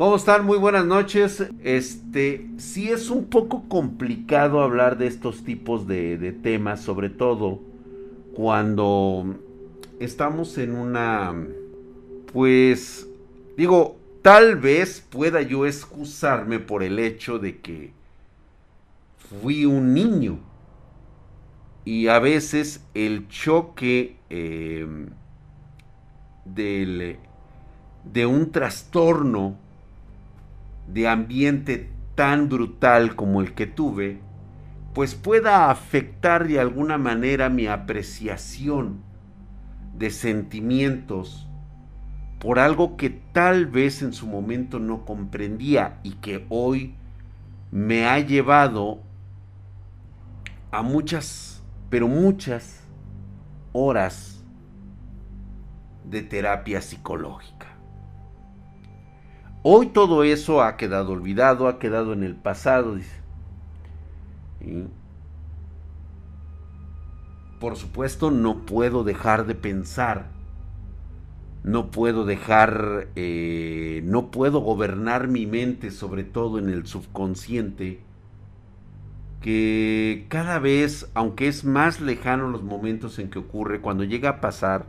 ¿Cómo están? Muy buenas noches. Este, sí es un poco complicado hablar de estos tipos de, temas, sobre todo cuando estamos en una, pues, digo, tal vez pueda yo excusarme por el hecho de que fui un niño y a veces el choque eh, del, de un trastorno de ambiente tan brutal como el que tuve, pues pueda afectar de alguna manera mi apreciación de sentimientos por algo que tal vez en su momento no comprendía y que hoy me ha llevado a muchas, pero muchas horas de terapia psicológica. Hoy todo eso ha quedado olvidado, ha quedado en el pasado, por supuesto, no puedo dejar de pensar, no puedo dejar, eh, no puedo gobernar mi mente, sobre todo en el subconsciente, que cada vez, aunque es más lejano los momentos en que ocurre, cuando llega a pasar,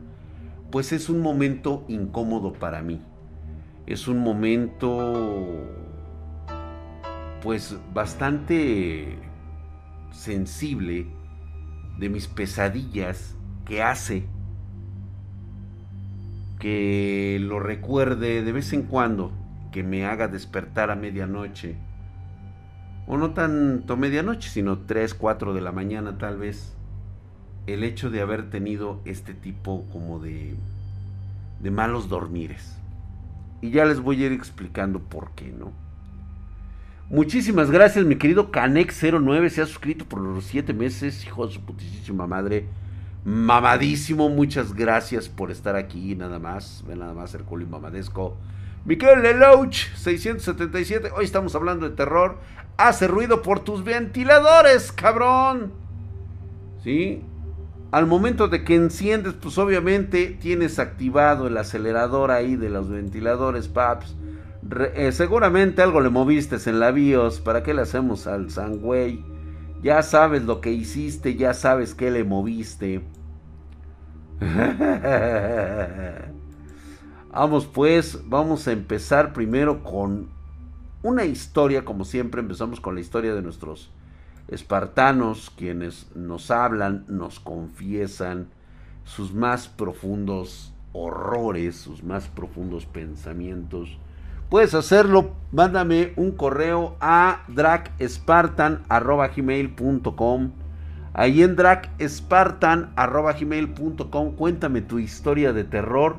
pues es un momento incómodo para mí es un momento pues bastante sensible de mis pesadillas que hace que lo recuerde de vez en cuando, que me haga despertar a medianoche, o no tanto medianoche, sino 3, 4 de la mañana tal vez, el hecho de haber tenido este tipo como de, de malos dormires. Y ya les voy a ir explicando por qué, ¿no? Muchísimas gracias, mi querido Canex09. Se ha suscrito por los siete meses, hijo de su putísima madre. Mamadísimo, muchas gracias por estar aquí, nada más. Ven nada más, Herculio Mamadesco. Miquel Lelouch, 677. Hoy estamos hablando de terror. Hace ruido por tus ventiladores, cabrón. ¿Sí? Al momento de que enciendes, pues obviamente tienes activado el acelerador ahí de los ventiladores, paps. Eh, seguramente algo le moviste en la BIOS. ¿Para qué le hacemos al sangüey? Ya sabes lo que hiciste, ya sabes qué le moviste. vamos pues, vamos a empezar primero con una historia, como siempre empezamos con la historia de nuestros espartanos quienes nos hablan, nos confiesan sus más profundos horrores, sus más profundos pensamientos. Puedes hacerlo, mándame un correo a dragspartan.gmail.com Ahí en dragspartan.gmail.com cuéntame tu historia de terror.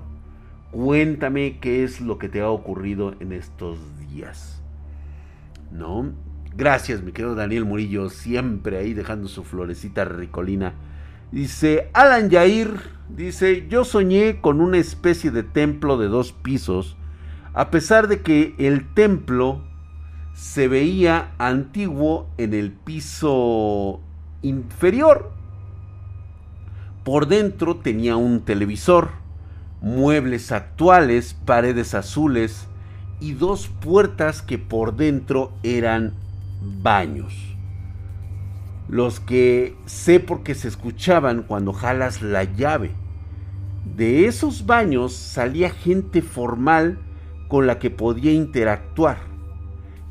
Cuéntame qué es lo que te ha ocurrido en estos días. ¿No? Gracias, mi querido Daniel Murillo, siempre ahí dejando su florecita ricolina. Dice Alan Yair, dice, yo soñé con una especie de templo de dos pisos, a pesar de que el templo se veía antiguo en el piso inferior. Por dentro tenía un televisor, muebles actuales, paredes azules y dos puertas que por dentro eran baños. Los que sé porque se escuchaban cuando jalas la llave. De esos baños salía gente formal con la que podía interactuar,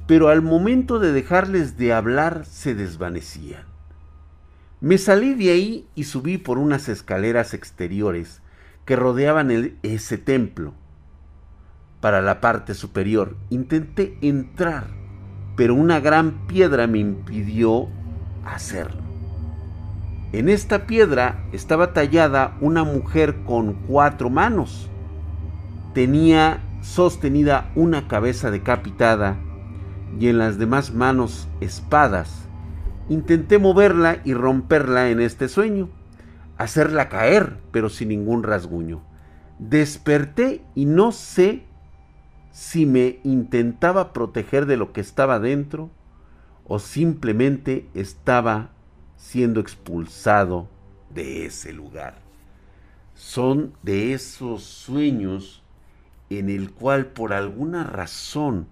pero al momento de dejarles de hablar se desvanecían. Me salí de ahí y subí por unas escaleras exteriores que rodeaban ese templo. Para la parte superior intenté entrar pero una gran piedra me impidió hacerlo. En esta piedra estaba tallada una mujer con cuatro manos. Tenía sostenida una cabeza decapitada y en las demás manos espadas. Intenté moverla y romperla en este sueño, hacerla caer, pero sin ningún rasguño. Desperté y no sé si me intentaba proteger de lo que estaba dentro o simplemente estaba siendo expulsado de ese lugar. Son de esos sueños en el cual por alguna razón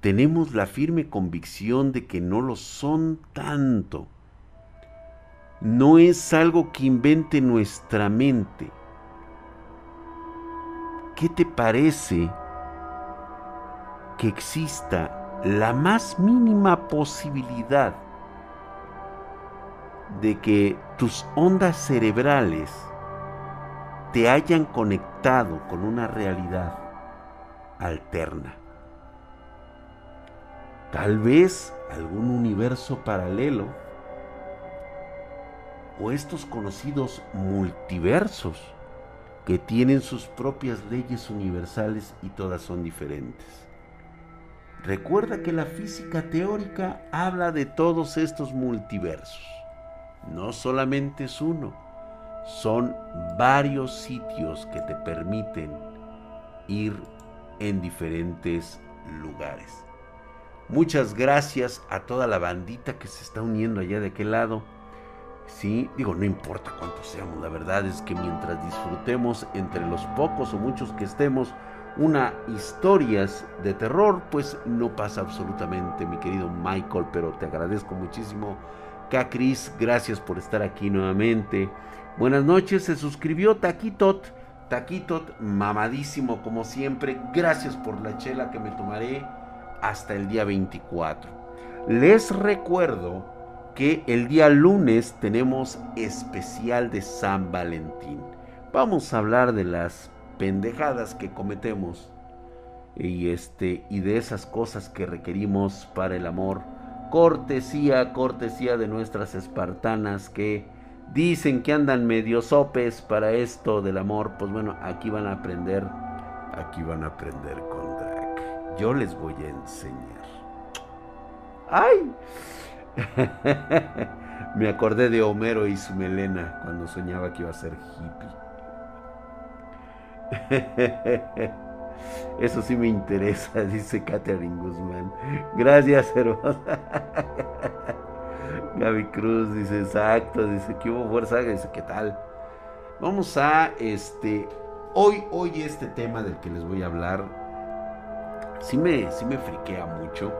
tenemos la firme convicción de que no lo son tanto. No es algo que invente nuestra mente. ¿Qué te parece que exista la más mínima posibilidad de que tus ondas cerebrales te hayan conectado con una realidad alterna. Tal vez algún universo paralelo o estos conocidos multiversos que tienen sus propias leyes universales y todas son diferentes. Recuerda que la física teórica habla de todos estos multiversos. No solamente es uno son varios sitios que te permiten ir en diferentes lugares. Muchas gracias a toda la bandita que se está uniendo allá de aquel lado. Sí, digo, no importa cuántos seamos, la verdad es que mientras disfrutemos entre los pocos o muchos que estemos una historias de terror, pues no pasa absolutamente, mi querido Michael, pero te agradezco muchísimo. Cacris, gracias por estar aquí nuevamente. Buenas noches, se suscribió Taquitot. Taquitot, mamadísimo como siempre. Gracias por la chela que me tomaré hasta el día 24. Les recuerdo que el día lunes tenemos especial de San Valentín. Vamos a hablar de las pendejadas que cometemos y este y de esas cosas que requerimos para el amor. Cortesía, cortesía de nuestras espartanas que Dicen que andan medio sopes para esto del amor. Pues bueno, aquí van a aprender. Aquí van a aprender con Drac. Yo les voy a enseñar. ¡Ay! Me acordé de Homero y su melena cuando soñaba que iba a ser hippie. Eso sí me interesa, dice Catherine Guzmán. Gracias, hermosa. Gaby Cruz dice, exacto, dice que hubo fuerza, dice, ¿qué tal? Vamos a, este, hoy, hoy este tema del que les voy a hablar, sí me, sí me friquea mucho.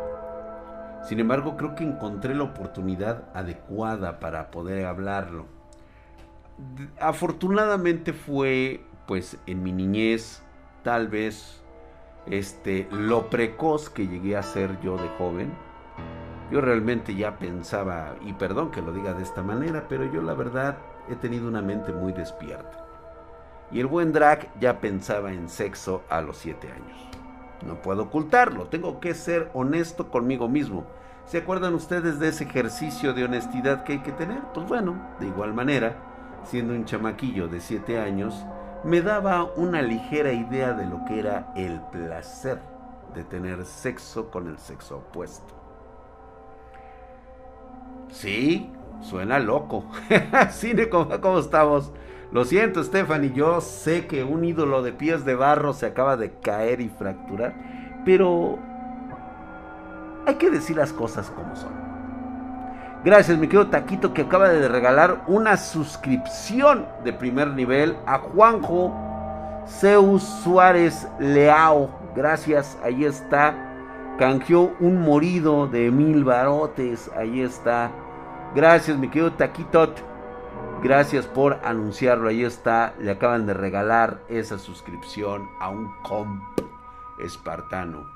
Sin embargo, creo que encontré la oportunidad adecuada para poder hablarlo. Afortunadamente fue, pues, en mi niñez, tal vez, este, lo precoz que llegué a ser yo de joven yo realmente ya pensaba, y perdón que lo diga de esta manera, pero yo la verdad he tenido una mente muy despierta. Y el buen drag ya pensaba en sexo a los 7 años. No puedo ocultarlo, tengo que ser honesto conmigo mismo. ¿Se acuerdan ustedes de ese ejercicio de honestidad que hay que tener? Pues bueno, de igual manera, siendo un chamaquillo de 7 años, me daba una ligera idea de lo que era el placer de tener sexo con el sexo opuesto. Sí, suena loco. Cine, ¿cómo, estamos? Lo siento, Stephanie, yo sé que un ídolo de pies de barro se acaba de caer y fracturar, pero hay que decir las cosas como son. Gracias, mi querido Taquito, que acaba de regalar una suscripción de primer nivel a Juanjo Zeus Suárez Leao. Gracias, ahí está canjeó un morido de mil barotes. Ahí está. Gracias, mi querido Taquitot. Gracias por anunciarlo. Ahí está. Le acaban de regalar esa suscripción a un comp espartano.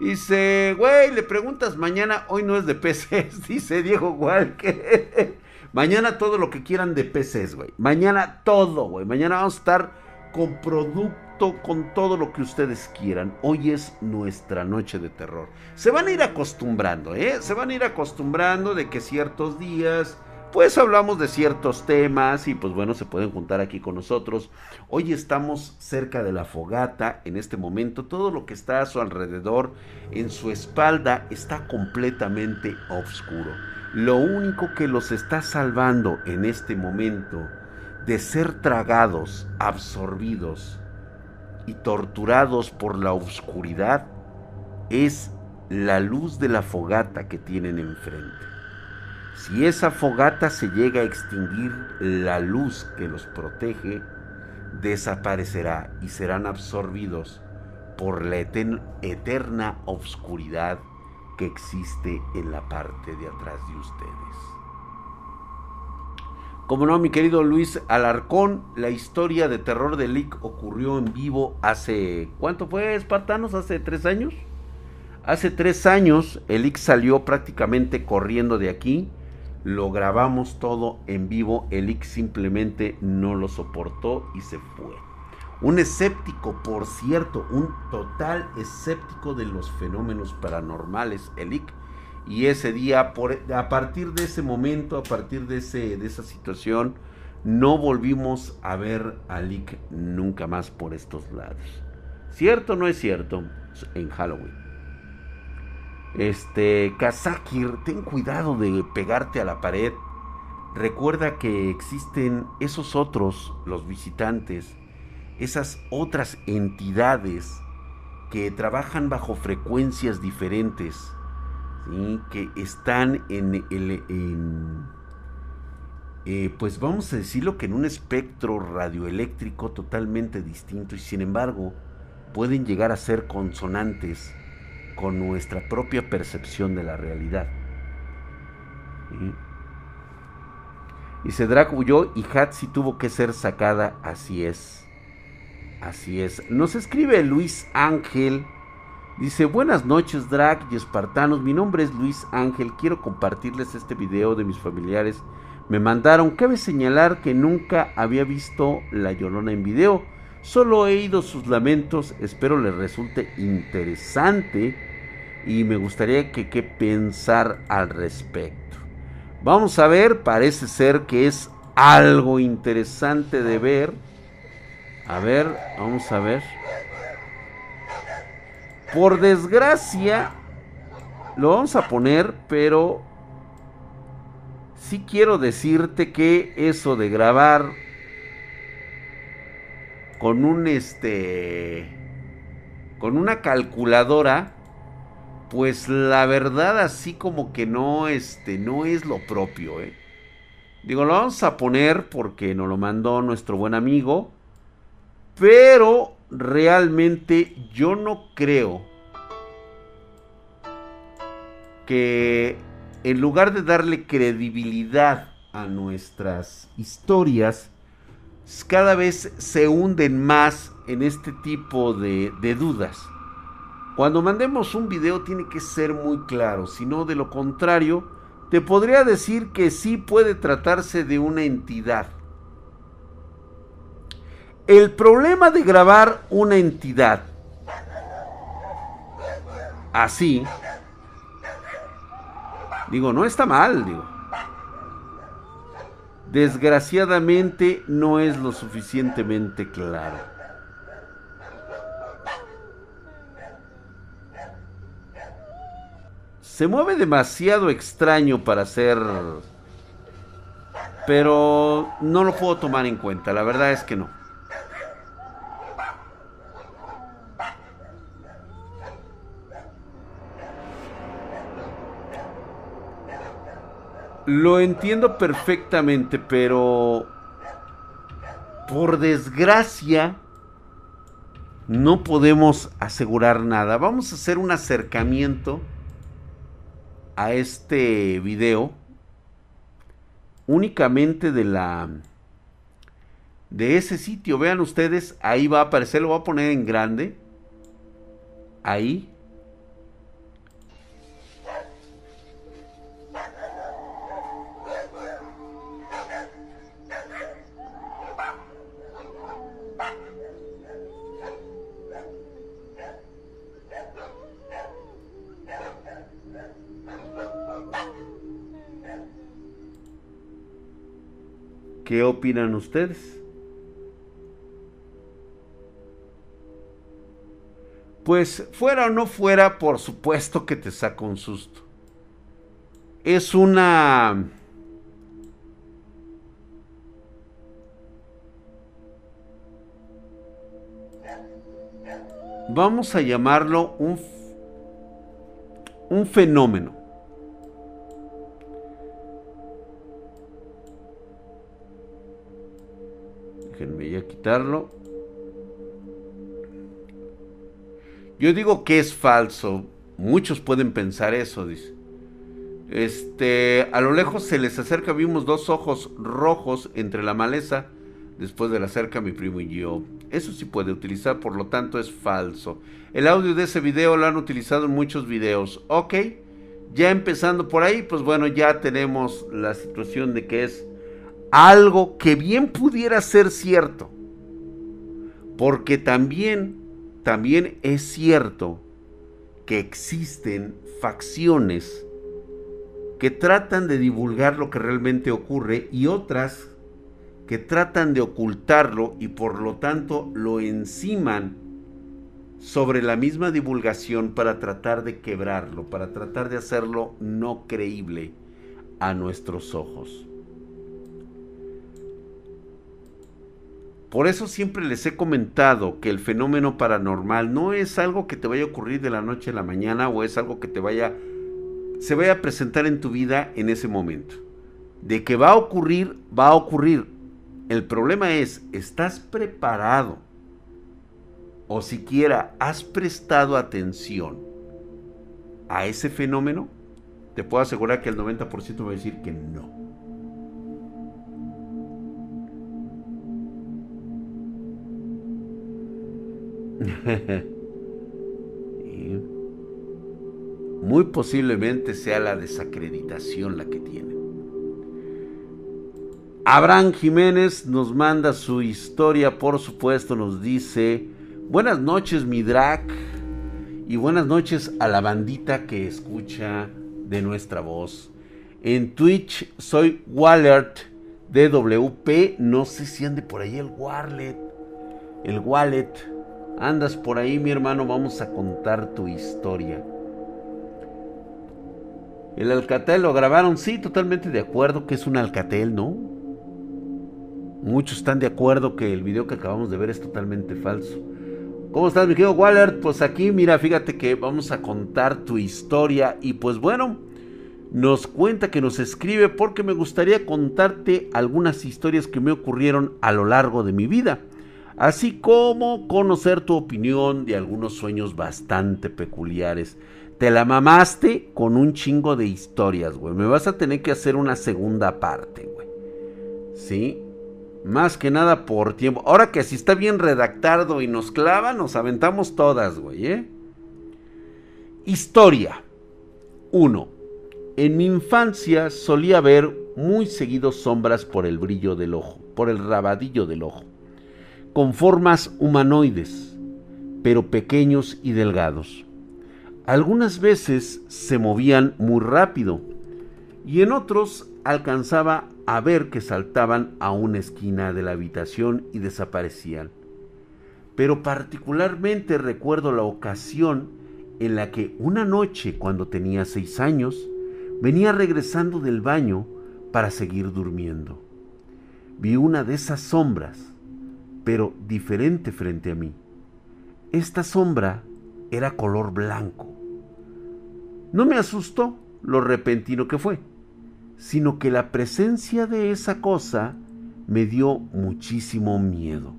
Dice, güey, le preguntas mañana, hoy no es de PCs, dice Diego Walker. mañana todo lo que quieran de PCs, güey. Mañana todo, güey. Mañana vamos a estar con productos con todo lo que ustedes quieran. Hoy es nuestra noche de terror. Se van a ir acostumbrando, ¿eh? Se van a ir acostumbrando de que ciertos días, pues hablamos de ciertos temas y pues bueno, se pueden juntar aquí con nosotros. Hoy estamos cerca de la fogata en este momento. Todo lo que está a su alrededor, en su espalda, está completamente oscuro. Lo único que los está salvando en este momento de ser tragados, absorbidos, y torturados por la oscuridad es la luz de la fogata que tienen enfrente. Si esa fogata se llega a extinguir la luz que los protege, desaparecerá y serán absorbidos por la eterna oscuridad que existe en la parte de atrás de ustedes. Como no, mi querido Luis Alarcón, la historia de terror de Lick ocurrió en vivo hace, ¿cuánto fue, espartanos? ¿Hace tres años? Hace tres años el Lick salió prácticamente corriendo de aquí, lo grabamos todo en vivo, el Lick simplemente no lo soportó y se fue. Un escéptico, por cierto, un total escéptico de los fenómenos paranormales, el Lick y ese día, a partir de ese momento, a partir de, ese, de esa situación, no volvimos a ver a Lick nunca más por estos lados. ¿Cierto o no es cierto? En Halloween. Este, Kazakir, ten cuidado de pegarte a la pared. Recuerda que existen esos otros, los visitantes, esas otras entidades que trabajan bajo frecuencias diferentes que están en el... Eh, pues vamos a decirlo que en un espectro radioeléctrico totalmente distinto y sin embargo pueden llegar a ser consonantes con nuestra propia percepción de la realidad. Y Cedrak huyó y Hatsi tuvo que ser sacada, así es. Así es. Nos escribe Luis Ángel Dice, buenas noches Drag y espartanos, mi nombre es Luis Ángel, quiero compartirles este video de mis familiares. Me mandaron, cabe señalar que nunca había visto La Llorona en video, solo he oído sus lamentos, espero les resulte interesante y me gustaría que qué pensar al respecto. Vamos a ver, parece ser que es algo interesante de ver. A ver, vamos a ver. Por desgracia, lo vamos a poner, pero sí quiero decirte que eso de grabar con un este con una calculadora pues la verdad así como que no este no es lo propio, ¿eh? Digo, lo vamos a poner porque nos lo mandó nuestro buen amigo, pero realmente yo no creo que en lugar de darle credibilidad a nuestras historias, cada vez se hunden más en este tipo de, dudas. Cuando mandemos un video tiene que ser muy claro, si no de lo contrario, te podría decir que sí puede tratarse de una entidad el problema de grabar una entidad así, digo, no está mal, digo. Desgraciadamente no es lo suficientemente claro. Se mueve demasiado extraño para ser... Pero no lo puedo tomar en cuenta, la verdad es que no. Lo entiendo perfectamente, pero por desgracia no podemos asegurar nada. Vamos a hacer un acercamiento a este video únicamente de la de ese sitio. Vean ustedes, ahí va a aparecer, lo voy a poner en grande. Ahí ¿Qué opinan ustedes? Pues fuera o no fuera, por supuesto que te saca un susto. Es una... Vamos a llamarlo un, un fenómeno. Déjenme ya quitarlo. Yo digo que es falso. Muchos pueden pensar eso, dice. Este, a lo lejos se les acerca, vimos dos ojos rojos entre la maleza. Después de la cerca, mi primo y yo. Eso sí puede utilizar, por lo tanto es falso. El audio de ese video lo han utilizado en muchos videos. Ok, ya empezando por ahí, pues bueno, ya tenemos la situación de que es algo que bien pudiera ser cierto. Porque también, también es cierto que existen facciones que tratan de divulgar lo que realmente ocurre y otras que tratan de ocultarlo y por lo tanto lo enciman sobre la misma divulgación para tratar de quebrarlo, para tratar de hacerlo no creíble a nuestros ojos. Por eso siempre les he comentado que el fenómeno paranormal no es algo que te vaya a ocurrir de la noche a la mañana o es algo que te vaya se vaya a presentar en tu vida en ese momento. De que va a ocurrir, va a ocurrir. El problema es, ¿estás preparado? O siquiera has prestado atención a ese fenómeno? Te puedo asegurar que el 90% va a decir que no. muy posiblemente sea la desacreditación la que tiene. Abraham Jiménez nos manda su historia, por supuesto, nos dice, buenas noches mi drag y buenas noches a la bandita que escucha de nuestra voz. En Twitch soy Wallert DWP, no sé si ande por ahí el Wallet, el Wallet. Andas por ahí mi hermano, vamos a contar tu historia. El Alcatel lo grabaron, sí, totalmente de acuerdo que es un Alcatel, ¿no? Muchos están de acuerdo que el video que acabamos de ver es totalmente falso. ¿Cómo estás, mi querido Waller? Pues aquí, mira, fíjate que vamos a contar tu historia y pues bueno, nos cuenta que nos escribe porque me gustaría contarte algunas historias que me ocurrieron a lo largo de mi vida, así como conocer tu opinión de algunos sueños bastante peculiares. Te la mamaste con un chingo de historias, güey. Me vas a tener que hacer una segunda parte, güey. ¿Sí? Más que nada por tiempo. Ahora que si está bien redactado y nos clava, nos aventamos todas, güey, ¿eh? Historia. 1. En mi infancia solía ver muy seguido sombras por el brillo del ojo, por el rabadillo del ojo, con formas humanoides, pero pequeños y delgados. Algunas veces se movían muy rápido y en otros alcanzaba a ver que saltaban a una esquina de la habitación y desaparecían. Pero particularmente recuerdo la ocasión en la que una noche, cuando tenía seis años, venía regresando del baño para seguir durmiendo. Vi una de esas sombras, pero diferente frente a mí. Esta sombra era color blanco. No me asustó lo repentino que fue sino que la presencia de esa cosa me dio muchísimo miedo.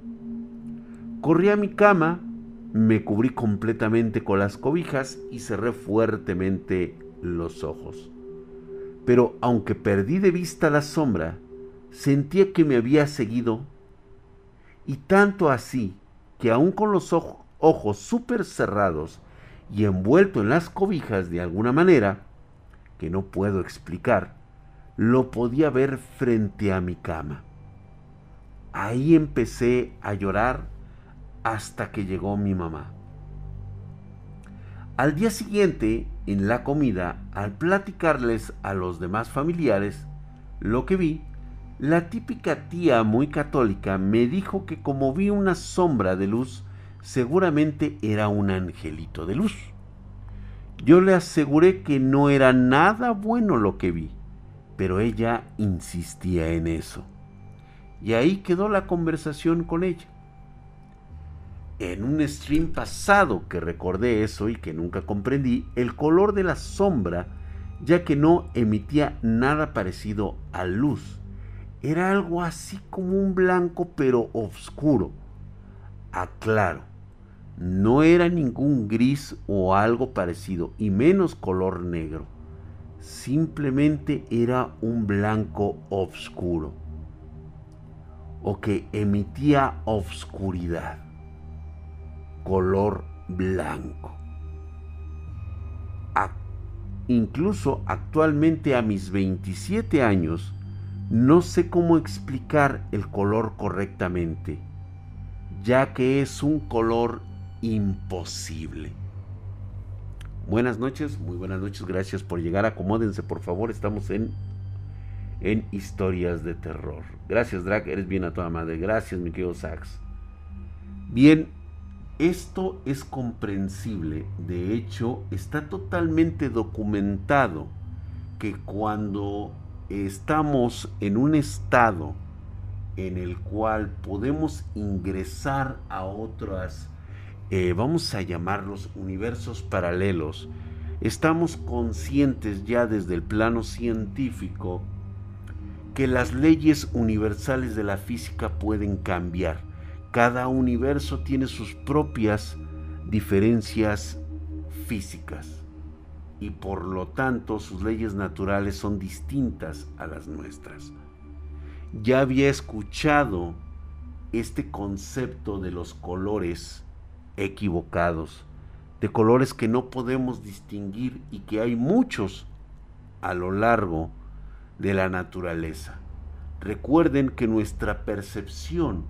Corrí a mi cama, me cubrí completamente con las cobijas y cerré fuertemente los ojos. Pero aunque perdí de vista la sombra, sentía que me había seguido y tanto así que aun con los ojos súper cerrados y envuelto en las cobijas de alguna manera, que no puedo explicar, lo podía ver frente a mi cama. Ahí empecé a llorar hasta que llegó mi mamá. Al día siguiente, en la comida, al platicarles a los demás familiares lo que vi, la típica tía muy católica me dijo que como vi una sombra de luz, seguramente era un angelito de luz. Yo le aseguré que no era nada bueno lo que vi pero ella insistía en eso. Y ahí quedó la conversación con ella. En un stream pasado que recordé eso y que nunca comprendí, el color de la sombra, ya que no emitía nada parecido a luz, Era algo así como un blanco pero oscuro. Aclaro, no era ningún gris o algo parecido, y menos color negro. Simplemente era un blanco oscuro o que emitía obscuridad, color blanco. incluso actualmente a mis 27 años, no sé cómo explicar el color correctamente, ya que es un color imposible. Buenas noches, muy buenas noches, gracias por llegar. Acomódense, por favor, estamos en en historias de terror. Gracias, Drag, eres bien a toda madre. Gracias, mi querido Sax. Bien, esto es comprensible. De hecho, está totalmente documentado que cuando estamos en un estado en el cual podemos ingresar a otras, eh, vamos a llamarlos universos paralelos, estamos conscientes ya desde el plano científico que las leyes universales de la física pueden cambiar. Cada universo tiene sus propias diferencias físicas y por lo tanto sus leyes naturales son distintas a las nuestras. Ya había escuchado este concepto de los colores equivocados, de colores que no podemos distinguir y que hay muchos a lo largo de la naturaleza. Recuerden que nuestra percepción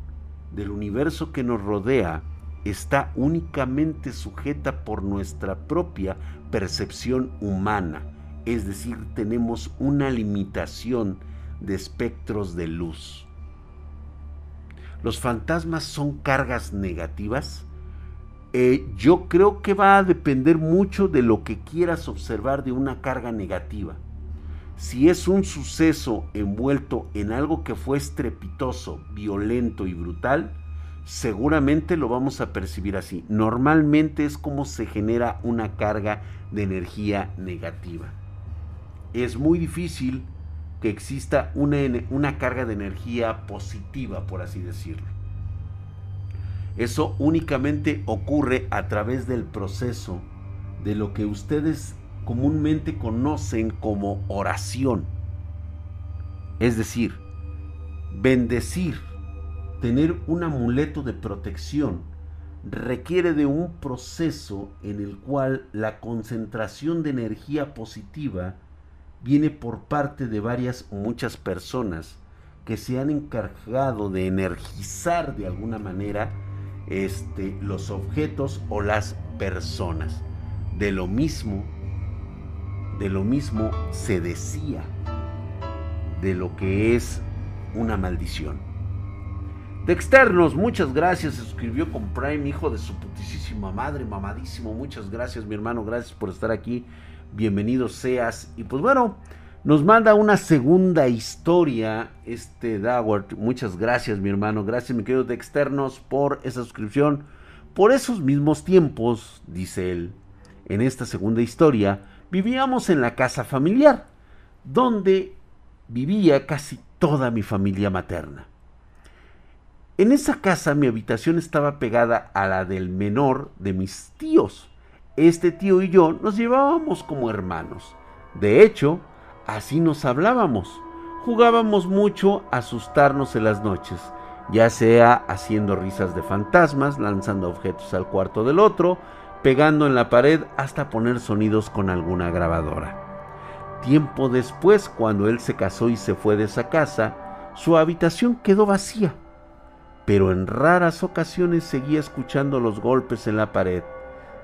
del universo que nos rodea está únicamente sujeta por nuestra propia percepción humana, es decir, tenemos una limitación de espectros de luz. ¿Los fantasmas son cargas negativas? Eh, yo creo que va a depender mucho de lo que quieras observar de una carga negativa. Si es un suceso envuelto en algo que fue estrepitoso, violento y brutal, seguramente lo vamos a percibir así. Normalmente es como se genera una carga de energía negativa. Es muy difícil que exista una, una carga de energía positiva, por así decirlo. Eso únicamente ocurre a través del proceso de lo que ustedes comúnmente conocen como oración. Es decir, bendecir, tener un amuleto de protección, requiere de un proceso en el cual la concentración de energía positiva viene por parte de varias o muchas personas que se han encargado de energizar de alguna manera este, los objetos o las personas. De lo mismo de lo mismo se decía de lo que es una maldición. De externos, muchas gracias. Se suscribió con Prime, hijo de su putísima madre, mamadísimo. Muchas gracias, mi hermano. Gracias por estar aquí. Bienvenido seas. Y pues bueno, nos manda una segunda historia. Este Dawart. Muchas gracias, mi hermano. Gracias, mi querido de externos, por esa suscripción. Por esos mismos tiempos, dice él, en esta segunda historia, vivíamos en la casa familiar, donde vivía casi toda mi familia materna. En esa casa mi habitación estaba pegada a la del menor de mis tíos. Este tío y yo nos llevábamos como hermanos. De hecho, así nos hablábamos. Jugábamos mucho a asustarnos en las noches, ya sea haciendo risas de fantasmas, lanzando objetos al cuarto del otro, pegando en la pared hasta poner sonidos con alguna grabadora. Tiempo después, cuando él se casó y se fue de esa casa, su habitación quedó vacía, pero en raras ocasiones seguía escuchando los golpes en la pared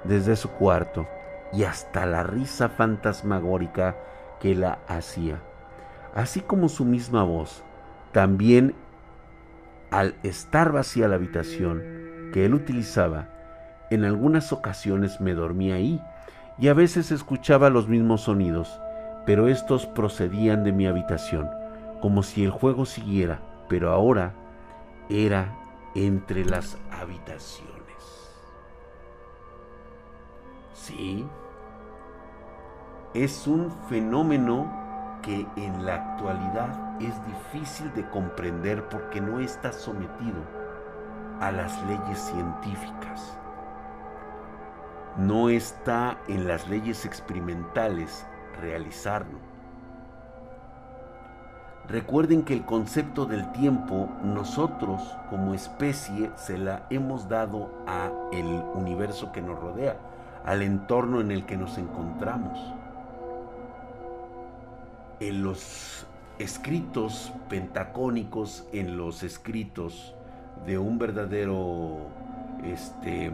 desde su cuarto y hasta la risa fantasmagórica que la hacía, así como su misma voz. También al estar vacía la habitación que él utilizaba, en algunas ocasiones me dormía ahí y a veces escuchaba los mismos sonidos, pero estos procedían de mi habitación, como si el juego siguiera, pero ahora era entre las habitaciones. Sí, es un fenómeno que en la actualidad es difícil de comprender porque no está sometido a las leyes científicas. No está en las leyes experimentales realizarlo. Recuerden que el concepto del tiempo nosotros como especie se la hemos dado a el universo que nos rodea, al entorno en el que nos encontramos. En los escritos pentacónicos, en los escritos de un verdadero este,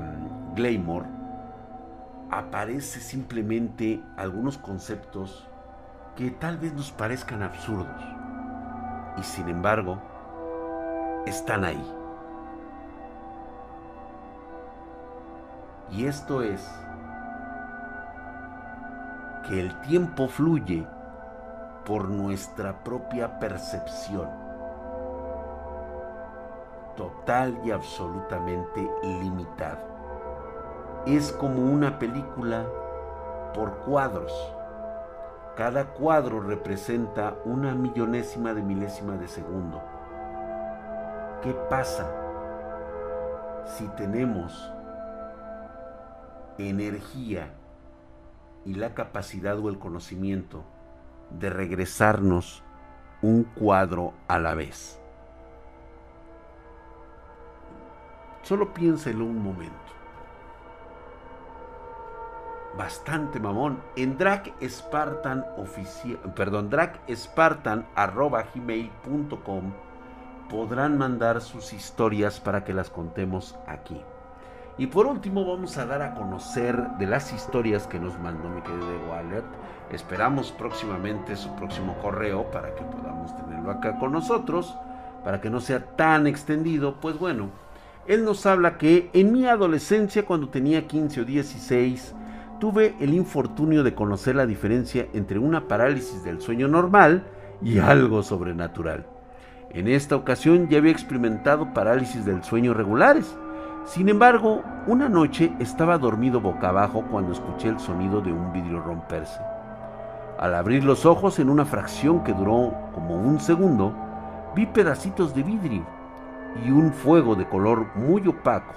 Glamour, aparece simplemente algunos conceptos que tal vez nos parezcan absurdos y sin embargo están ahí. Y esto es que el tiempo fluye por nuestra propia percepción, total y absolutamente limitada. Es como una película por cuadros cada cuadro representa una millonésima de milésima de segundo. ¿Qué pasa si tenemos energía y la capacidad o el conocimiento de regresarnos un cuadro a la vez? Solo piénselo un momento bastante mamón. En Drag Spartan oficial, perdón, podrán mandar sus historias para que las contemos aquí. Y por último vamos a dar a conocer de las historias que nos mandó mi querido Wallet. Esperamos próximamente su próximo correo para que podamos tenerlo acá con nosotros, para que no sea tan extendido. Pues bueno, él nos habla que en mi adolescencia, cuando tenía 15 o 16, tuve el infortunio de conocer la diferencia entre una parálisis del sueño normal y algo sobrenatural. En esta ocasión ya había experimentado parálisis del sueño regulares. Sin embargo, una noche estaba dormido boca abajo cuando escuché el sonido de un vidrio romperse. Al abrir los ojos en una fracción que duró como un segundo, vi pedacitos de vidrio y un fuego de color muy opaco.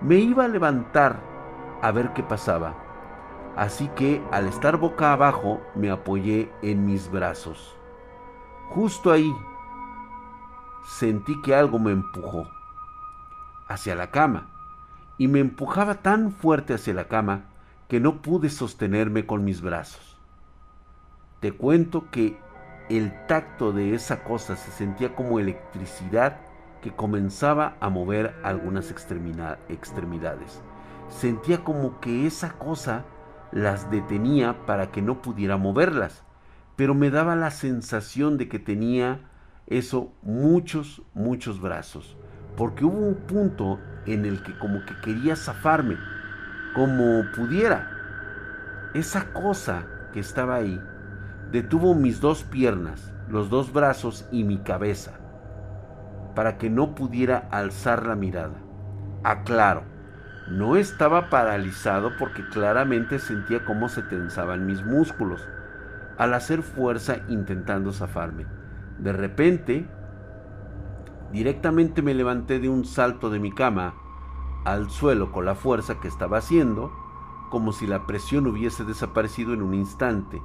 Me iba a levantar a ver qué pasaba Así que al estar boca abajo me apoyé en mis brazos. Justo ahí sentí que algo me empujó hacia la cama y me empujaba tan fuerte hacia la cama que no pude sostenerme con mis brazos. Te cuento que el tacto de esa cosa se sentía como electricidad que comenzaba a mover algunas extremidades. Sentía como que esa cosa las detenía para que no pudiera moverlas, pero me daba la sensación de que tenía eso muchos, muchos brazos, porque hubo un punto en el que como que quería zafarme, como pudiera. Esa cosa que estaba ahí detuvo mis dos piernas, los dos brazos y mi cabeza, para que no pudiera alzar la mirada. Aclaro, no estaba paralizado porque claramente sentía cómo se tensaban mis músculos al hacer fuerza intentando zafarme. De repente, directamente me levanté de un salto de mi cama al suelo con la fuerza que estaba haciendo, como si la presión hubiese desaparecido en un instante.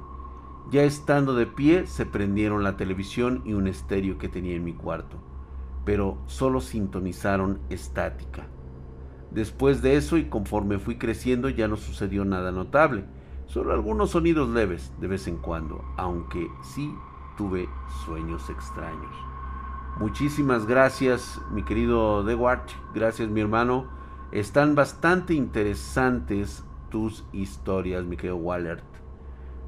Ya estando de pie, se prendieron la televisión y un estéreo que tenía en mi cuarto, pero solo sintonizaron estática. Después de eso y conforme fui creciendo ya no sucedió nada notable, solo algunos sonidos leves de vez en cuando, aunque sí tuve sueños extraños. Muchísimas gracias, mi querido Dewart, gracias mi hermano. Están bastante interesantes tus historias, mi querido Wallert.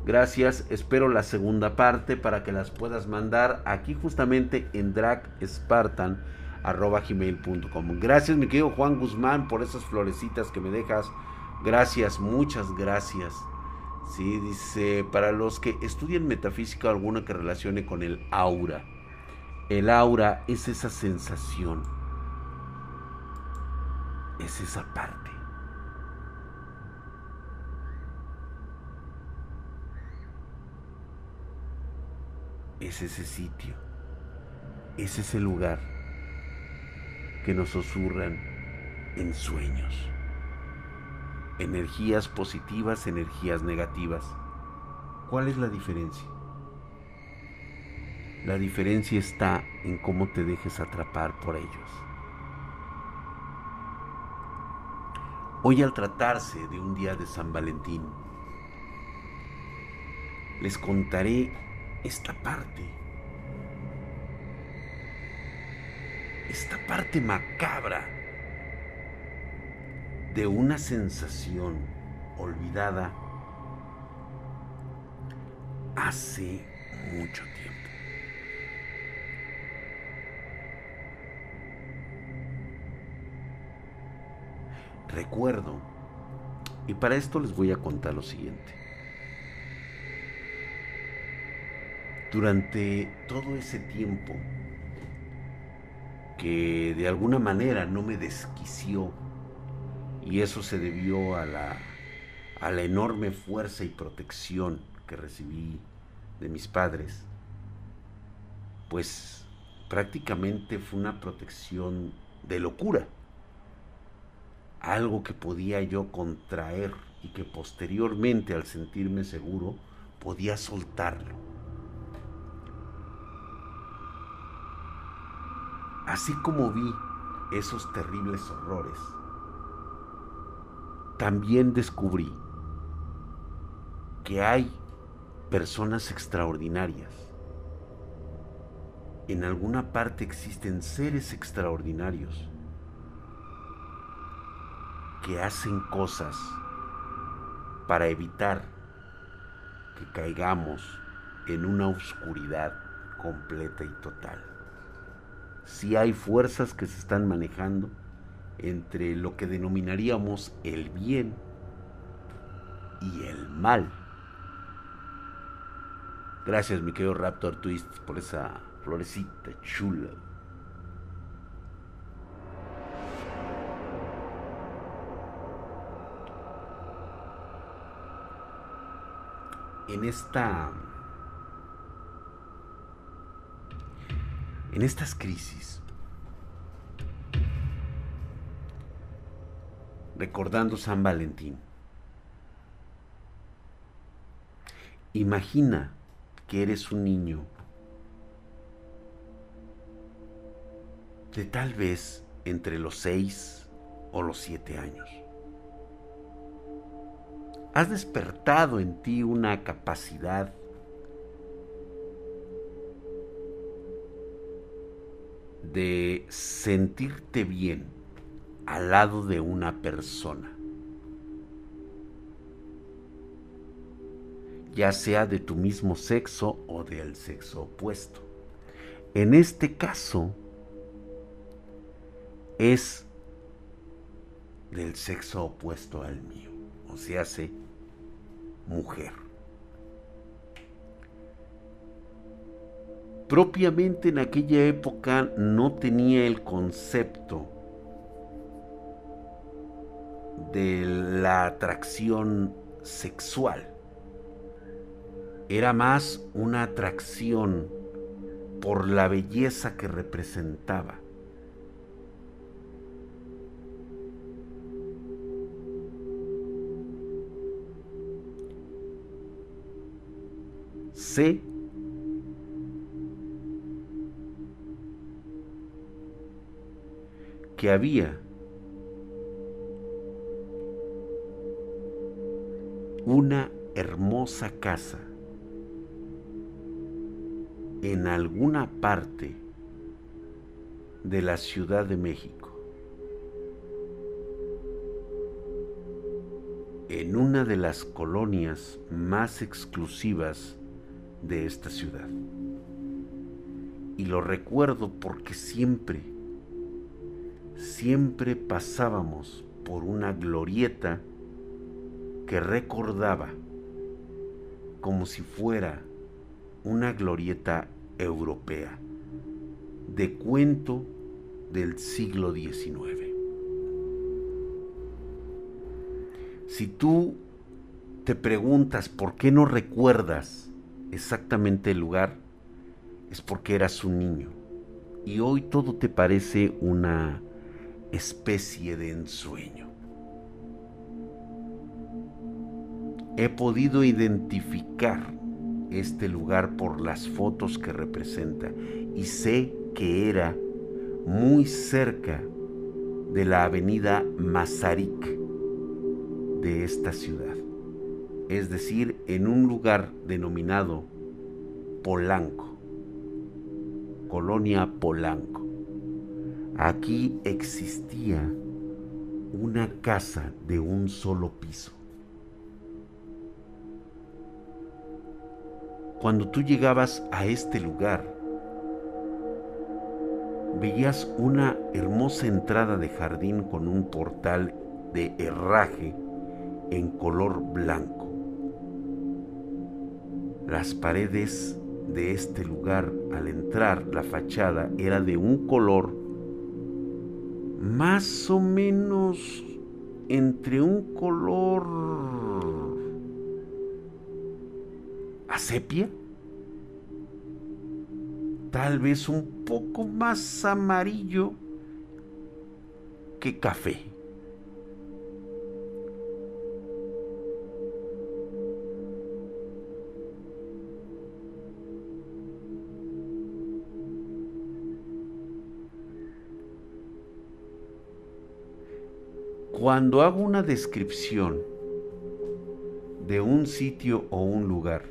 Gracias, espero la segunda parte para que las puedas mandar aquí justamente en Drag Spartan arroba gmail.com. Gracias mi querido Juan Guzmán por esas florecitas que me dejas. Gracias, muchas gracias. Sí, dice, para los que estudian metafísica alguna que relacione con el aura. El aura es esa sensación. Es esa parte. es ese sitio, es ese lugar que nos susurran en sueños. Energías positivas, energías negativas. ¿Cuál es la diferencia? La diferencia está en cómo te dejes atrapar por ellos. Hoy al tratarse de un día de San Valentín, les contaré esta parte, esta parte macabra de una sensación olvidada hace mucho tiempo. Recuerdo, y para esto les voy a contar lo siguiente. Durante todo ese tiempo que de alguna manera no me desquició. Y eso se debió a la, a la enorme fuerza y protección que recibí de mis padres, pues prácticamente fue una protección de locura, algo que podía yo contraer y que posteriormente al sentirme seguro podía soltarlo. Así como vi esos terribles horrores, también descubrí que hay personas extraordinarias. En alguna parte existen seres extraordinarios que hacen cosas para evitar que caigamos en una oscuridad completa y total. Si hay fuerzas que se están manejando entre lo que denominaríamos el bien y el mal. Gracias, mi querido Raptor Twist, por esa florecita chula. En esta en estas crisis recordando San Valentín. Imagina que eres un niño de tal vez entre los seis o los siete años. Has despertado en ti una capacidad de sentirte bien al lado de una persona, ya sea de tu mismo sexo o del sexo opuesto. En este caso, es del sexo opuesto al mío, o sea, hace mujer. Propiamente en aquella época no tenía el concepto de la atracción sexual. Era más una atracción por la belleza que representaba. Que había. Una hermosa casa. En alguna parte de la Ciudad de México, en una de las colonias más exclusivas de esta ciudad. Y lo recuerdo porque siempre, siempre pasábamos por una glorieta que recordaba como si fuera una glorieta europea de cuento del siglo XIX. Si tú te preguntas por qué no recuerdas exactamente el lugar, es porque eras un niño y hoy todo te parece una especie de ensueño. He podido identificar este lugar por las fotos que representa y sé que era muy cerca de la avenida Mazarik de esta ciudad, es decir, en un lugar denominado Polanco, Colonia Polanco. Aquí existía una casa de un solo piso. Cuando tú llegabas a este lugar, veías una hermosa entrada de jardín con un portal de herraje en color blanco. Las paredes de este lugar al entrar la fachada era de un color más o menos entre un color a sepia, tal vez un poco más amarillo que café. Cuando hago una descripción de un sitio o un lugar,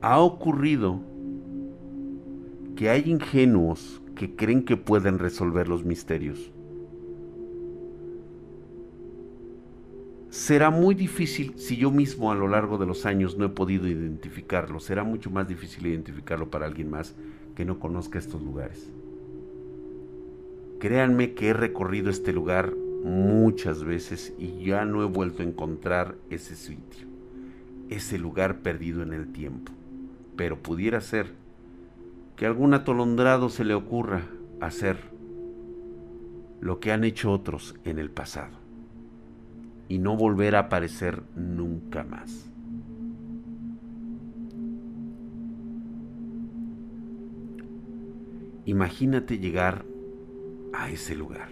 ha ocurrido que hay ingenuos que creen que pueden resolver los misterios. Será muy difícil si yo mismo a lo largo de los años no he podido identificarlo. Será mucho más difícil identificarlo para alguien más que no conozca estos lugares. Créanme que he recorrido este lugar muchas veces y ya no he vuelto a encontrar ese sitio, ese lugar perdido en el tiempo. Pero pudiera ser que algún atolondrado se le ocurra hacer lo que han hecho otros en el pasado y no volver a aparecer nunca más. Imagínate llegar a ese lugar.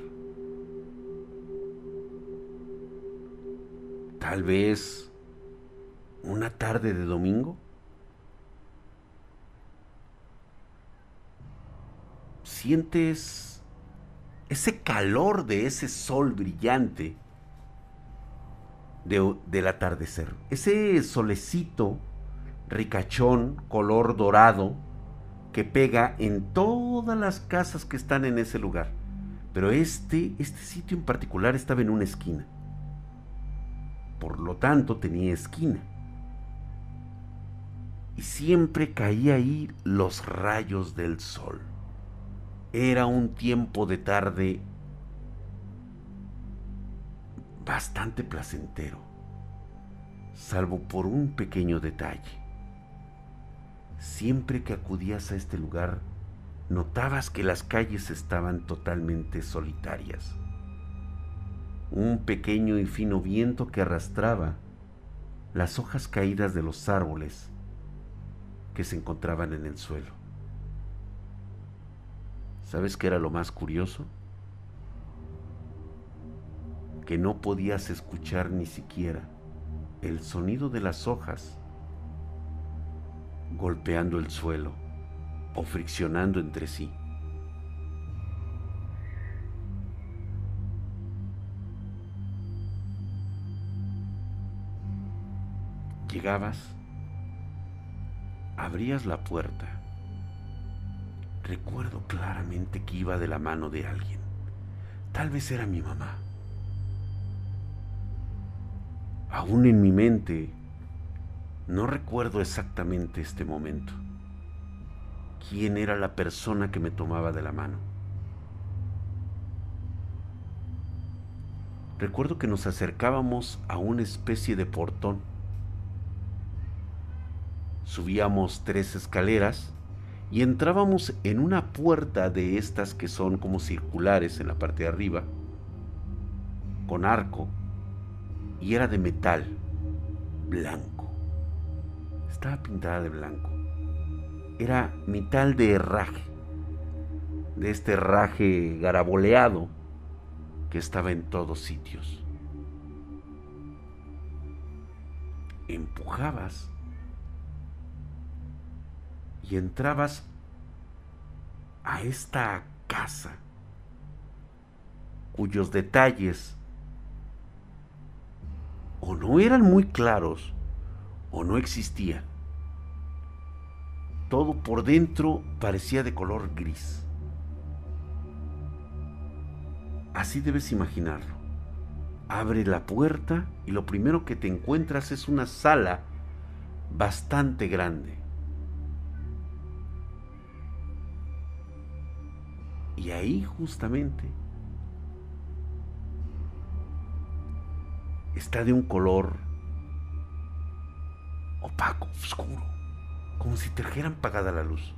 Tal vez una tarde de domingo. Sientes ese calor de ese sol brillante del atardecer. Ese solecito ricachón, color dorado, que pega en todas las casas que están en ese lugar. Pero este, este sitio en particular estaba en una esquina. Por lo tanto, tenía esquina. Y siempre caía ahí los rayos del sol. Era un tiempo de tarde bastante placentero, salvo por un pequeño detalle. Siempre que acudías a este lugar, notabas que las calles estaban totalmente solitarias. Un pequeño y fino viento que arrastraba las hojas caídas de los árboles que se encontraban en el suelo. ¿Sabes qué era lo más curioso? Que no podías escuchar ni siquiera el sonido de las hojas golpeando el suelo o friccionando entre sí. Llegabas, abrías la puerta. Recuerdo claramente que iba de la mano de alguien. Tal vez era mi mamá. Aún en mi mente, no recuerdo exactamente este momento quién era la persona que me tomaba de la mano. Recuerdo que nos acercábamos a una especie de portón. Subíamos tres escaleras y entrábamos en una puerta de estas que son como circulares en la parte de arriba, con arco, y era de metal, blanco. Estaba pintada de blanco. Era mitad de herraje, de este herraje garaboleado que estaba en todos sitios. Empujabas y entrabas a esta casa cuyos detalles o no eran muy claros o no existían. Todo por dentro parecía de color gris. Así debes imaginarlo. Abre la puerta y lo primero que te encuentras es una sala bastante grande. Y ahí justamente está de un color opaco, oscuro, como si trajeran pagada la luz.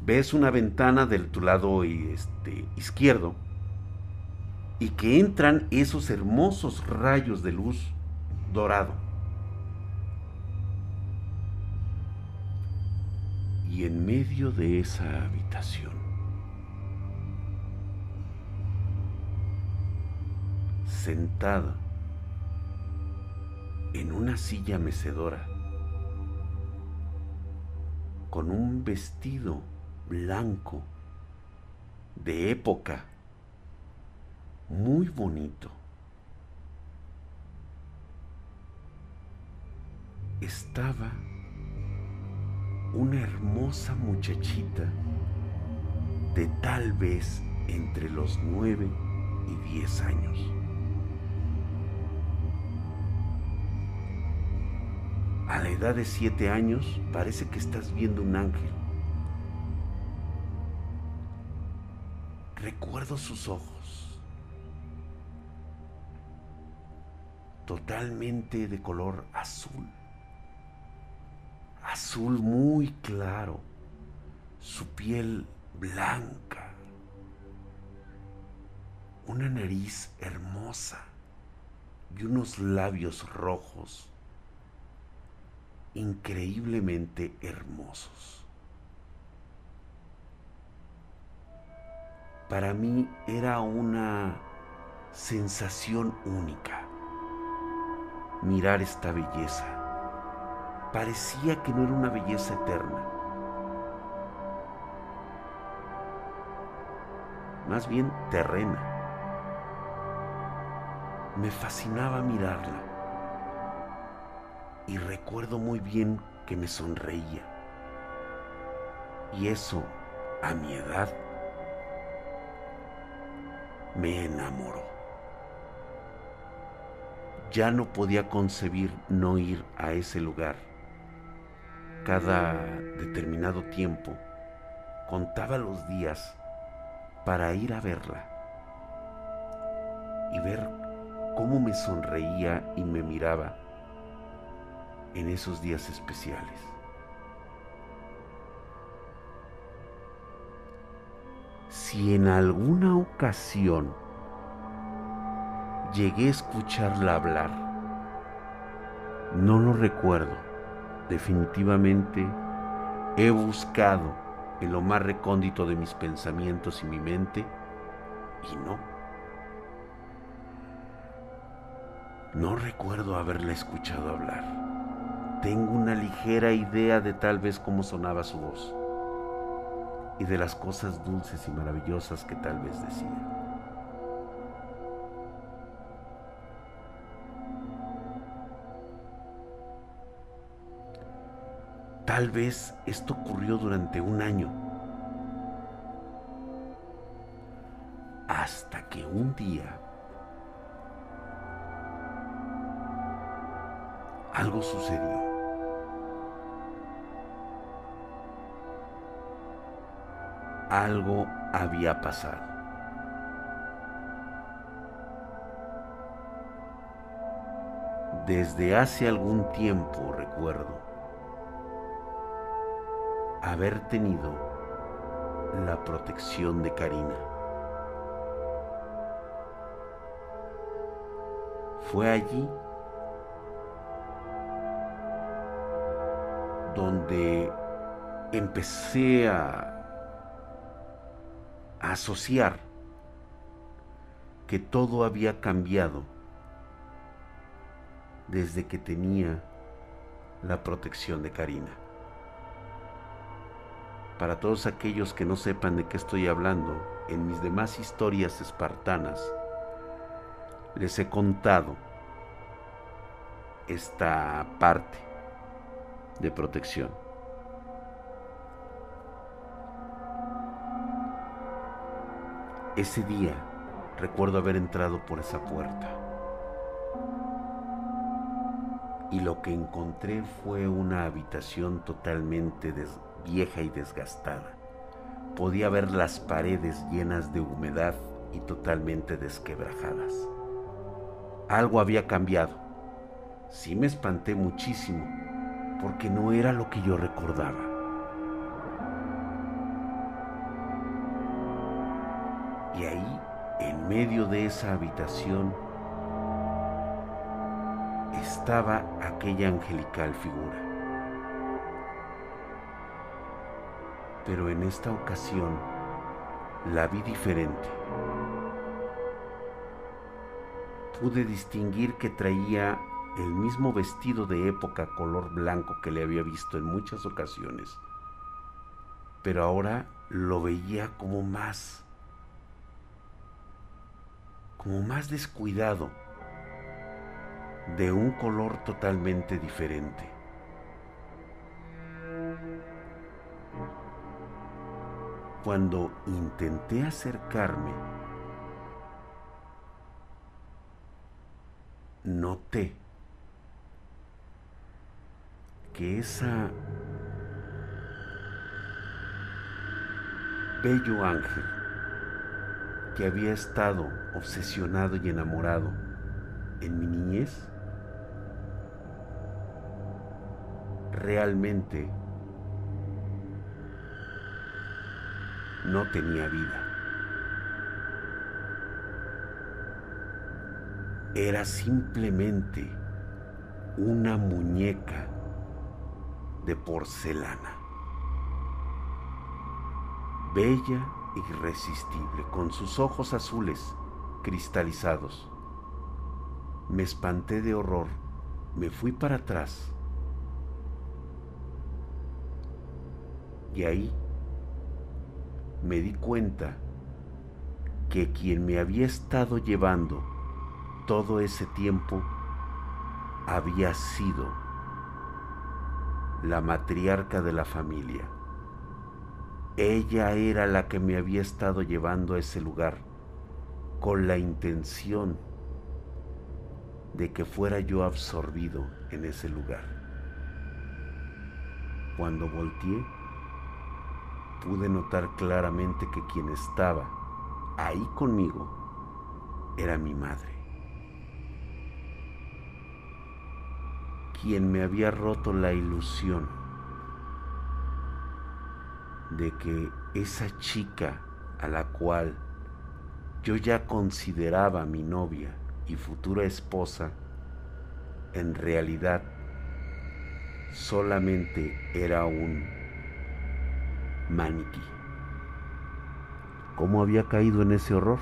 Ves una ventana del tu lado este, izquierdo y que entran esos hermosos rayos de luz dorado. Y en medio de esa habitación, sentada en una silla mecedora, con un vestido blanco de época muy bonito. Estaba una hermosa muchachita de tal vez entre los nueve y diez años. A la edad de siete años parece que estás viendo un ángel. Recuerdo sus ojos, totalmente de color azul, azul muy claro, su piel blanca, una nariz hermosa y unos labios rojos increíblemente hermosos. Para mí era una sensación única mirar esta belleza. Parecía que no era una belleza eterna. Más bien terrena. Me fascinaba mirarla y recuerdo muy bien que me sonreía. Y eso, a mi edad, me enamoró. Ya no podía concebir no ir a ese lugar. Cada determinado tiempo contaba los días para ir a verla y ver cómo me sonreía y me miraba en esos días especiales. Si en alguna ocasión llegué a escucharla hablar, no lo recuerdo. Definitivamente he buscado en lo más recóndito de mis pensamientos y mi mente y no. No recuerdo haberla escuchado hablar tengo una ligera idea de tal vez cómo sonaba su voz y de las cosas dulces y maravillosas que tal vez decía. Tal vez esto ocurrió durante un año. Hasta que un día algo sucedió. Algo había pasado. Desde hace algún tiempo recuerdo haber tenido la protección de Karina. Fue allí donde empecé a, asociar que todo había cambiado desde que tenía la protección de Karina. Para todos aquellos que no sepan de qué estoy hablando, en mis demás historias espartanas les he contado esta parte de protección. Ese día recuerdo haber entrado por esa puerta y lo que encontré fue una habitación totalmente vieja y desgastada. Podía ver las paredes llenas de humedad y totalmente desquebrajadas. Algo había cambiado. Sí me espanté muchísimo porque no era lo que yo recordaba. Medio de esa habitación, estaba aquella angelical figura. Pero en esta ocasión la vi diferente. Pude distinguir que traía el mismo vestido de época color blanco que le había visto en muchas ocasiones, pero ahora lo veía como más, como más descuidado de un color totalmente diferente. Cuando intenté acercarme, noté que esa bello ángel que había estado obsesionado y enamorado en mi niñez realmente no tenía vida. Era simplemente una muñeca de porcelana, bella irresistible, con sus ojos azules cristalizados. Me espanté de horror, me fui para atrás Y ahí me di cuenta que quien me había estado llevando todo ese tiempo había sido la matriarca de la familia. Ella era la que me había estado llevando a ese lugar con la intención de que fuera yo absorbido en ese lugar. Cuando volteé, pude notar claramente que quien estaba ahí conmigo era mi madre, quien me había roto la ilusión de que esa chica a la cual yo ya consideraba mi novia y futura esposa, en realidad solamente era un maniquí. ¿Cómo había caído en ese horror?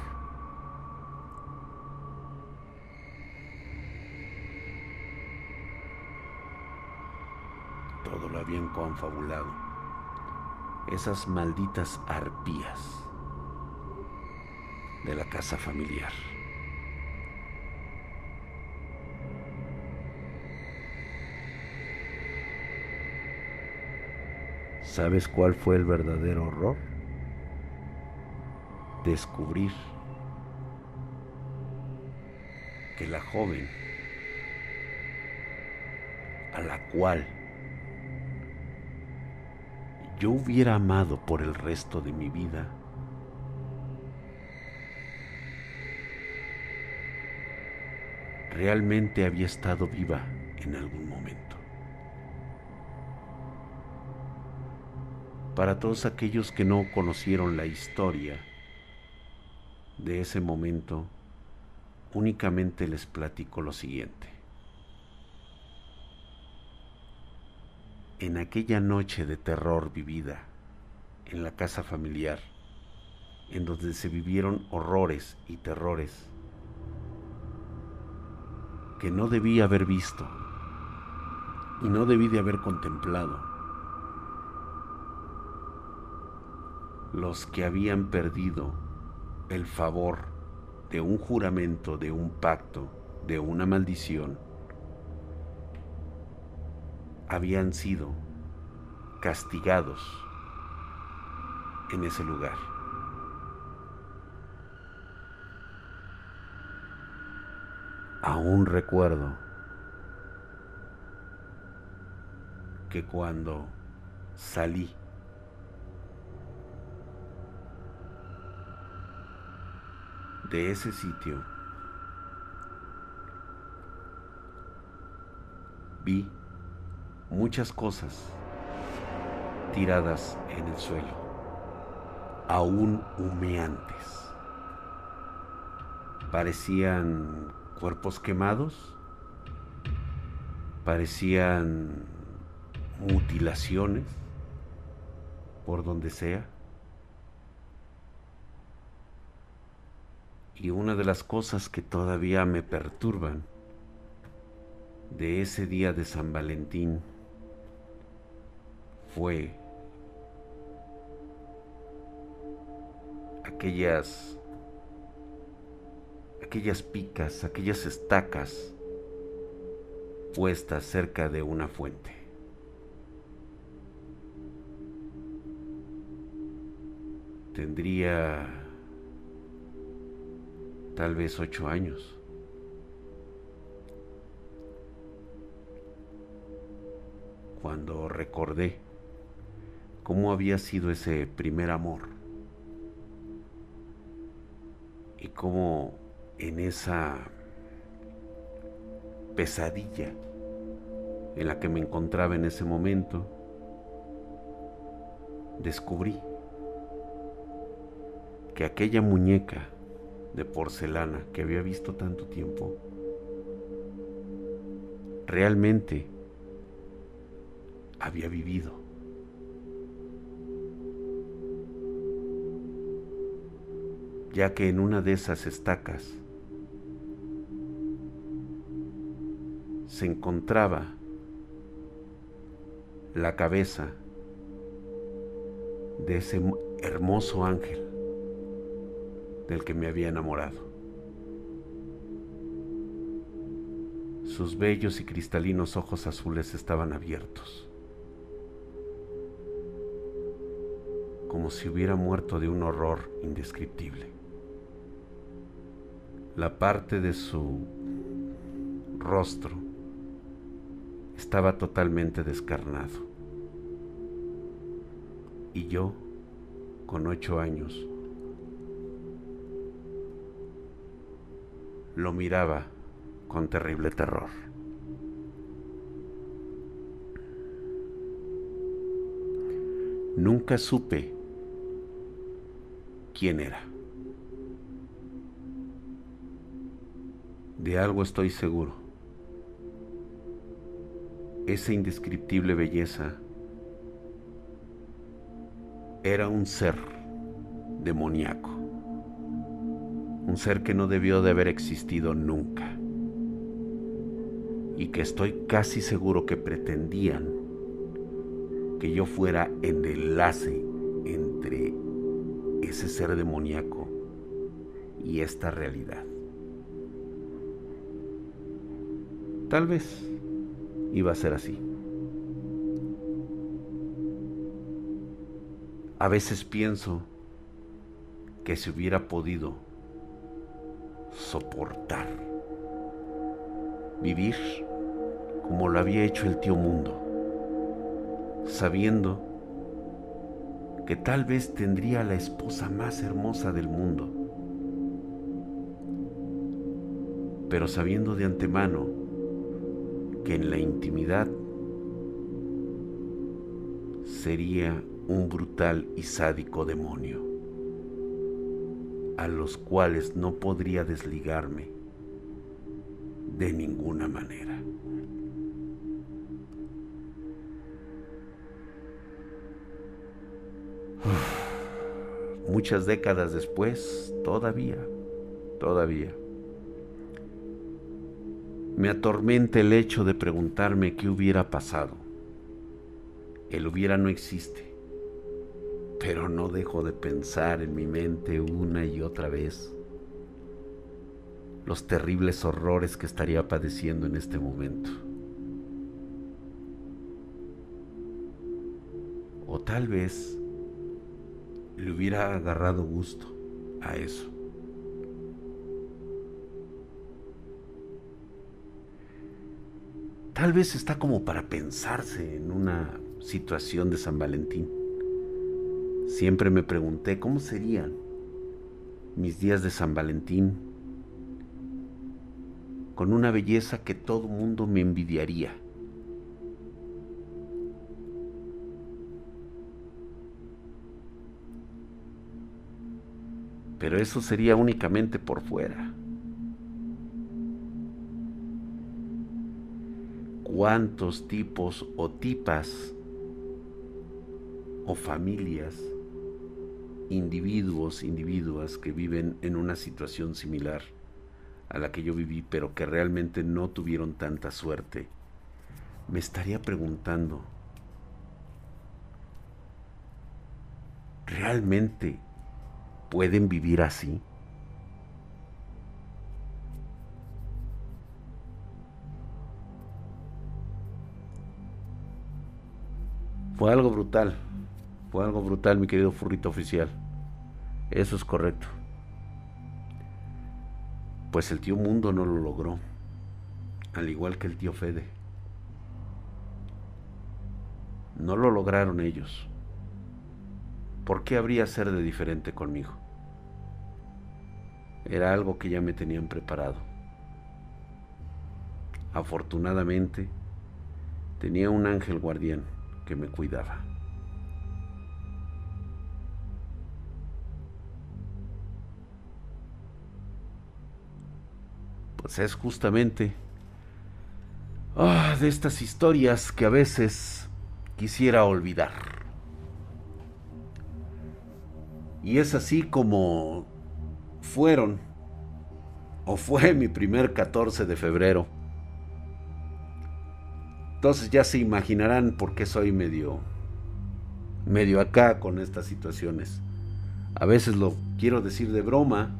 Todo lo habían confabulado. Esas malditas arpías de la casa familiar. ¿Sabes cuál fue el verdadero horror? Descubrir que la joven a la cual yo hubiera amado por el resto de mi vida, realmente había estado viva en algún momento. Para todos aquellos que no conocieron la historia de ese momento, únicamente les platico lo siguiente. En aquella noche de terror vivida en la casa familiar, en donde se vivieron horrores y terrores que no debí haber visto y no debí de haber contemplado. Los que habían perdido el favor de un juramento, de un pacto, de una maldición, habían sido castigados en ese lugar. Aún recuerdo que cuando salí de ese sitio, vi muchas cosas tiradas en el suelo, aún humeantes. Parecían cuerpos quemados, parecían mutilaciones por donde sea. Y una de las cosas que todavía me perturban de ese día de San Valentín fue aquellas aquellas picas, aquellas estacas puestas cerca de una fuente. Tendría tal vez ocho años. Cuando recordé cómo había sido ese primer amor y cómo en esa pesadilla en la que me encontraba en ese momento, descubrí que aquella muñeca de porcelana que había visto tanto tiempo, realmente había vivido. Ya que en una de esas estacas se encontraba la cabeza de ese hermoso ángel del que me había enamorado. Sus bellos y cristalinos ojos azules estaban abiertos, como si hubiera muerto de un horror indescriptible. La parte de su rostro estaba totalmente descarnado. Y yo, con ocho años, lo miraba con terrible terror. Nunca supe quién era. De algo estoy seguro esa indescriptible belleza era un ser demoníaco, un ser que no debió de haber existido nunca y que estoy casi seguro que pretendían que yo fuera el enlace entre ese ser demoníaco y esta realidad. Tal vez iba a ser así. A veces pienso que si hubiera podido soportar vivir como lo había hecho el tío mundo, sabiendo que tal vez tendría la esposa más hermosa del mundo, pero sabiendo de antemano que en la intimidad sería un brutal y sádico demonio, a los cuales no podría desligarme de ninguna manera. Muchas décadas después, todavía, todavía me atormenta el hecho de preguntarme qué hubiera pasado. El hubiera no existe, pero no dejo de pensar en mi mente una y otra vez los terribles horrores que estaría padeciendo en este momento. O tal vez le hubiera agarrado gusto a eso. Tal vez está como para pensarse en una situación de San Valentín. Siempre me pregunté cómo serían mis días de San Valentín con una belleza que todo mundo me envidiaría. Pero eso sería únicamente por fuera. ¿Cuántos tipos o tipas o familias, individuos, individuas que viven en una situación similar? a la que yo viví, pero que realmente no tuvieron tanta suerte, me estaría preguntando, ¿realmente pueden vivir así? Fue algo brutal, fue algo brutal, mi querido furrito oficial. Eso es correcto pues el tío Mundo no lo logró, al igual que el tío Fede. No lo lograron ellos. ¿Por qué habría ser de diferente conmigo? Era algo que ya me tenían preparado. Afortunadamente, tenía un ángel guardián que me cuidaba. pues es justamente ah, de estas historias que a veces quisiera olvidar. Y es así como fueron, o fue mi primer 14 de febrero. Entonces ya se imaginarán por qué soy medio, medio acá con estas situaciones. A veces lo quiero decir de broma,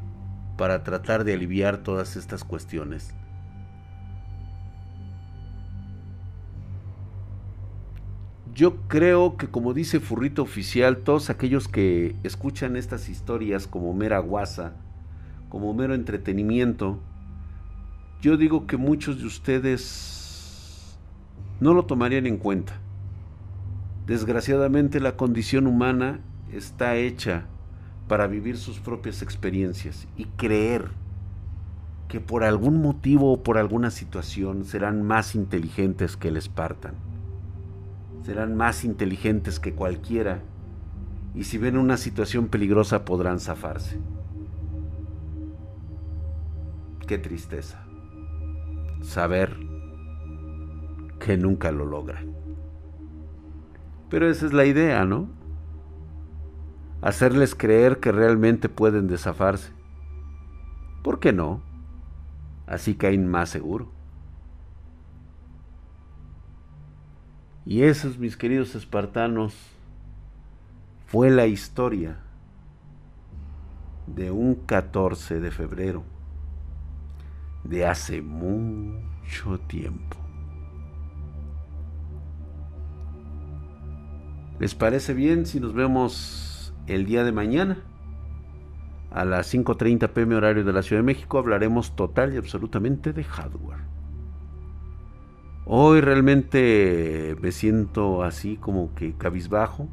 para tratar de aliviar todas estas cuestiones. Yo creo que como dice Furrito Oficial, todos aquellos que escuchan estas historias como mera guasa, como mero entretenimiento, yo digo que muchos de ustedes no lo tomarían en cuenta. Desgraciadamente la condición humana está hecha para vivir sus propias experiencias y creer que por algún motivo o por alguna situación serán más inteligentes que el Espartan. Serán más inteligentes que cualquiera y si ven una situación peligrosa podrán zafarse. Qué tristeza saber que nunca lo logran. Pero esa es la idea, ¿no? hacerles creer que realmente pueden desafarse. ¿Por qué no? Así caen más seguro. Y esos, mis queridos espartanos, fue la historia de un 14 de febrero de hace mucho tiempo. ¿Les parece bien si nos vemos el día de mañana a las 5.30 pm horario de la Ciudad de México hablaremos total y absolutamente de hardware. Hoy realmente me siento así como que cabizbajo.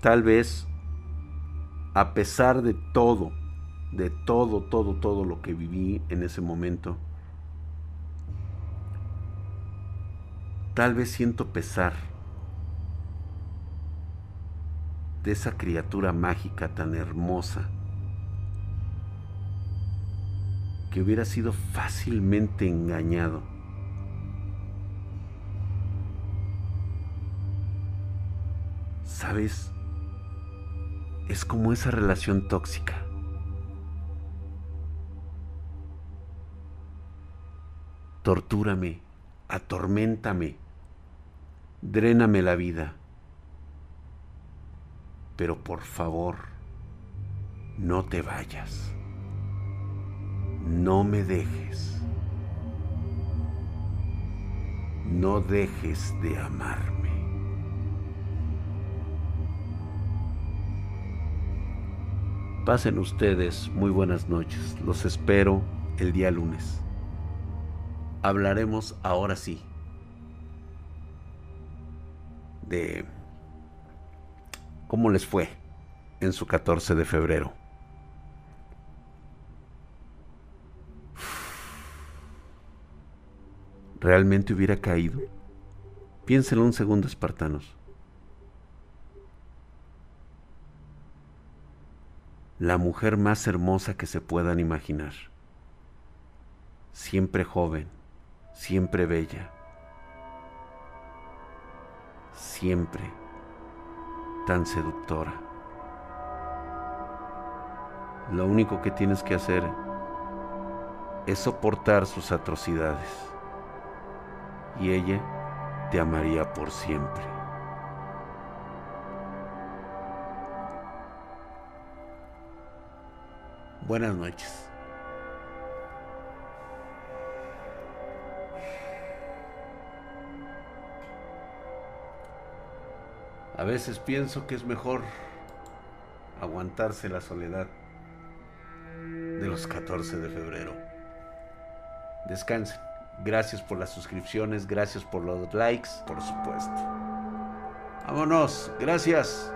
Tal vez a pesar de todo, de todo, todo, todo lo que viví en ese momento, tal vez siento pesar de esa criatura mágica tan hermosa que hubiera sido fácilmente engañado. ¿Sabes? Es como esa relación tóxica. Tortúrame, atorméntame, dréname la vida. Pero por favor, no te vayas. No me dejes. No dejes de amarme. Pasen ustedes muy buenas noches. Los espero el día lunes. Hablaremos ahora sí de cómo les fue en su 14 de febrero. ¿Realmente hubiera caído? Piénsenlo un segundo, espartanos. La mujer más hermosa que se puedan imaginar. Siempre joven, siempre bella. Siempre tan seductora. Lo único que tienes que hacer es soportar sus atrocidades y ella te amaría por siempre. Buenas noches. A veces pienso que es mejor aguantarse la soledad de los 14 de febrero. Descansen. Gracias por las suscripciones, gracias por los likes, por supuesto. Vámonos, gracias.